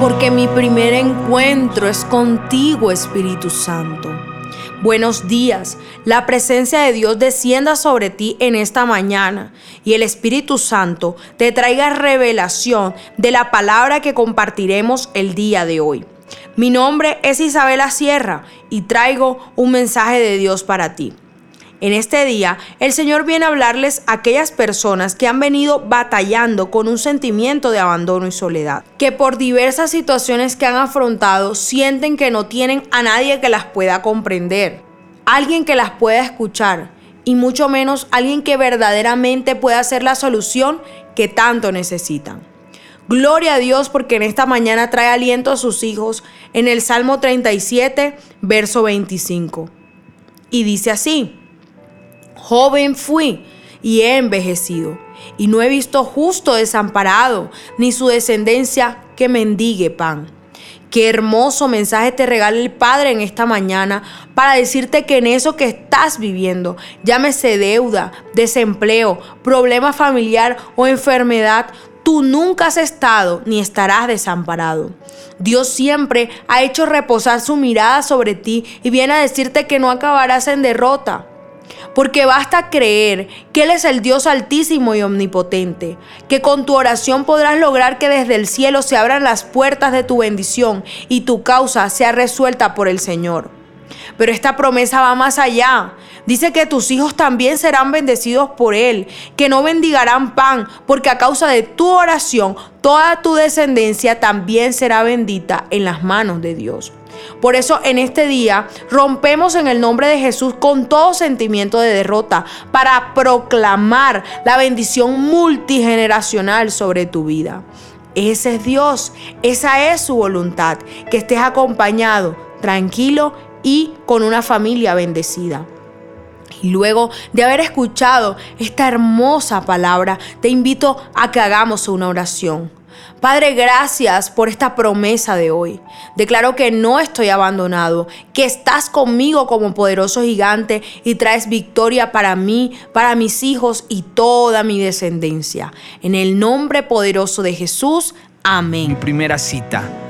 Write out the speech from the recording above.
porque mi primer encuentro es contigo, Espíritu Santo. Buenos días, la presencia de Dios descienda sobre ti en esta mañana y el Espíritu Santo te traiga revelación de la palabra que compartiremos el día de hoy. Mi nombre es Isabela Sierra y traigo un mensaje de Dios para ti. En este día, el Señor viene a hablarles a aquellas personas que han venido batallando con un sentimiento de abandono y soledad, que por diversas situaciones que han afrontado sienten que no tienen a nadie que las pueda comprender, alguien que las pueda escuchar y mucho menos alguien que verdaderamente pueda ser la solución que tanto necesitan. Gloria a Dios porque en esta mañana trae aliento a sus hijos en el Salmo 37, verso 25. Y dice así, Joven fui y he envejecido, y no he visto justo desamparado, ni su descendencia que mendigue pan. Qué hermoso mensaje te regala el Padre en esta mañana para decirte que en eso que estás viviendo, llámese deuda, desempleo, problema familiar o enfermedad, tú nunca has estado ni estarás desamparado. Dios siempre ha hecho reposar su mirada sobre ti y viene a decirte que no acabarás en derrota porque basta creer que Él es el Dios altísimo y omnipotente, que con tu oración podrás lograr que desde el cielo se abran las puertas de tu bendición y tu causa sea resuelta por el Señor. Pero esta promesa va más allá. Dice que tus hijos también serán bendecidos por Él, que no bendigarán pan, porque a causa de tu oración toda tu descendencia también será bendita en las manos de Dios. Por eso en este día rompemos en el nombre de Jesús con todo sentimiento de derrota para proclamar la bendición multigeneracional sobre tu vida. Ese es Dios, esa es su voluntad, que estés acompañado, tranquilo y con una familia bendecida. Luego de haber escuchado esta hermosa palabra, te invito a que hagamos una oración. Padre, gracias por esta promesa de hoy. Declaro que no estoy abandonado, que estás conmigo como poderoso gigante y traes victoria para mí, para mis hijos y toda mi descendencia. En el nombre poderoso de Jesús, amén. Mi primera cita